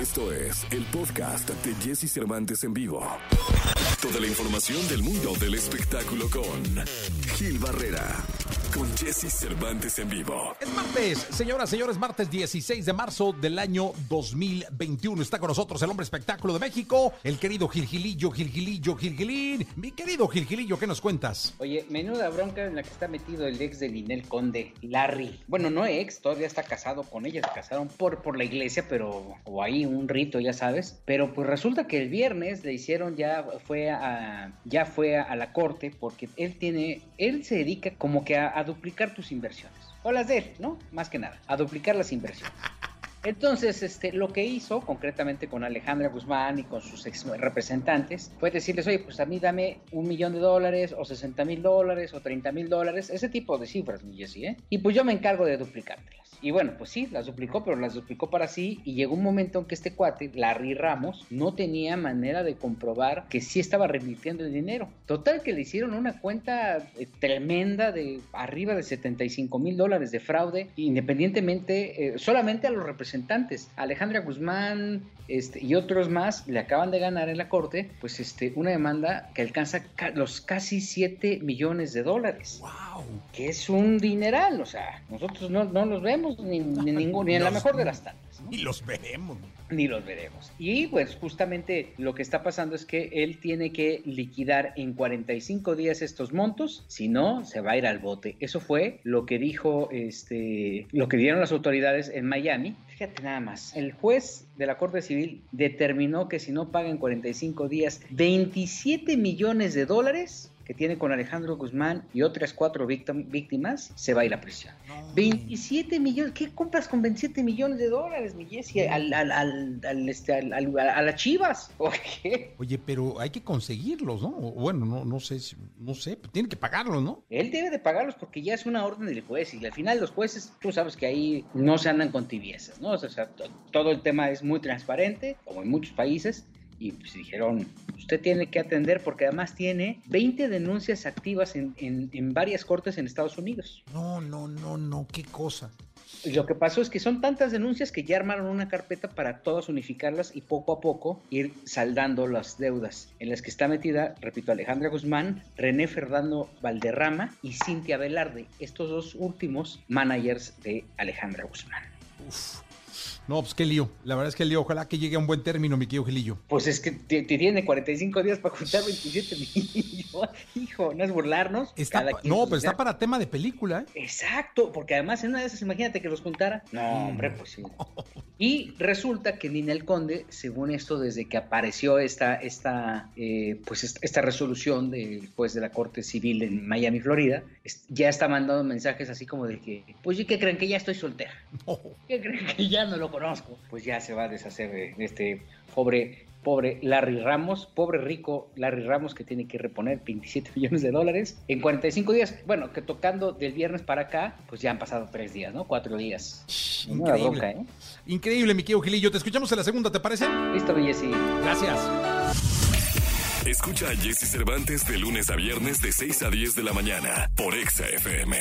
Esto es el podcast de Jesse Cervantes en vivo. Toda la información del mundo del espectáculo con Gil Barrera, con Jesse Cervantes en vivo. Es martes, señoras, señores, martes 16 de marzo del año 2021. Está con nosotros el hombre espectáculo de México, el querido Gilgilillo, Gilgilillo, Gilgilín. Mi querido Gilgilillo, ¿qué nos cuentas? Oye, menuda bronca en la que está metido el ex de Ninel Conde, Larry. Bueno, no ex, todavía está casado con ella, se casaron por, por la iglesia, pero, o ahí un rito, ya sabes. Pero pues resulta que el viernes le hicieron ya, fue a, ya fue a, la corte, porque él tiene, él se dedica como que a, a duplicar tus inversiones. O las de él, ¿no? Más que nada, a duplicar las inversiones. Entonces, este, lo que hizo concretamente con Alejandra Guzmán y con sus ex representantes fue decirles, oye, pues a mí dame un millón de dólares o 60 mil dólares o 30 mil dólares, ese tipo de cifras, mi Jessy, ¿eh? Y pues yo me encargo de duplicártelas. Y bueno, pues sí, las duplicó, pero las duplicó para sí y llegó un momento en que este cuate, Larry Ramos, no tenía manera de comprobar que sí estaba revirtiendo el dinero. Total que le hicieron una cuenta eh, tremenda de arriba de 75 mil dólares de fraude, independientemente, eh, solamente a los representantes. Alejandra Guzmán este, y otros más le acaban de ganar en la corte, pues este, una demanda que alcanza ca los casi 7 millones de dólares. ¡Wow! Que es un dineral, o sea, nosotros no, no los vemos ni, ni, ningún, ni en la mejor de las tantas. ¿no? Ni los veremos. Ni los veremos. Y pues justamente lo que está pasando es que él tiene que liquidar en 45 días estos montos, si no, se va a ir al bote. Eso fue lo que dijo, este, lo que dieron las autoridades en Miami. Fíjate nada más, el juez de la Corte Civil determinó que si no paga en 45 días 27 millones de dólares, que tiene con Alejandro Guzmán y otras cuatro víctimas, se va a ir a prisión. No, 27 millones, ¿qué compras con 27 millones de dólares, mi Jessy? Al, al, al, al, este, al, al, a las chivas, ¿o qué? Oye, pero hay que conseguirlos, ¿no? Bueno, no, no sé, no sé, tienen que pagarlos, ¿no? Él debe de pagarlos porque ya es una orden del juez y al final los jueces, tú sabes que ahí no se andan con tibiezas, ¿no? O sea, todo el tema es muy transparente, como en muchos países, y pues dijeron, usted tiene que atender porque además tiene 20 denuncias activas en, en, en, varias cortes en Estados Unidos. No, no, no, no, qué cosa. Lo que pasó es que son tantas denuncias que ya armaron una carpeta para todas unificarlas y poco a poco ir saldando las deudas en las que está metida, repito, Alejandra Guzmán, René Fernando Valderrama y Cintia Velarde, estos dos últimos managers de Alejandra Guzmán. Uf. No, pues qué lío. La verdad es que el lío, ojalá que llegue a un buen término, mi querido Gilillo. Pues es que te, te tiene 45 días para juntar 27 millones. Hijo, no es burlarnos. Está no, pero está para tema de película. ¿eh? Exacto, porque además en una de esas, imagínate que los juntara. No, hombre, pues sí. Y resulta que Ninel Conde, según esto, desde que apareció esta, esta, eh, pues esta, esta resolución del juez de la Corte Civil en Miami, Florida, ya está mandando mensajes así como de que, pues sí que creen que ya estoy soltera. ¿Qué creen que ya no lo conozco? Pues ya se va a deshacer de este pobre pobre Larry Ramos, pobre rico Larry Ramos que tiene que reponer 27 millones de dólares en 45 días. Bueno, que tocando del viernes para acá, pues ya han pasado tres días, ¿no? Cuatro días. Increíble. Bronca, ¿eh? Increíble, mi querido Gilillo. Te escuchamos en la segunda, ¿te parece? Listo, Jessy. Gracias. Escucha a Jesse Cervantes de lunes a viernes de 6 a 10 de la mañana por Exa FM.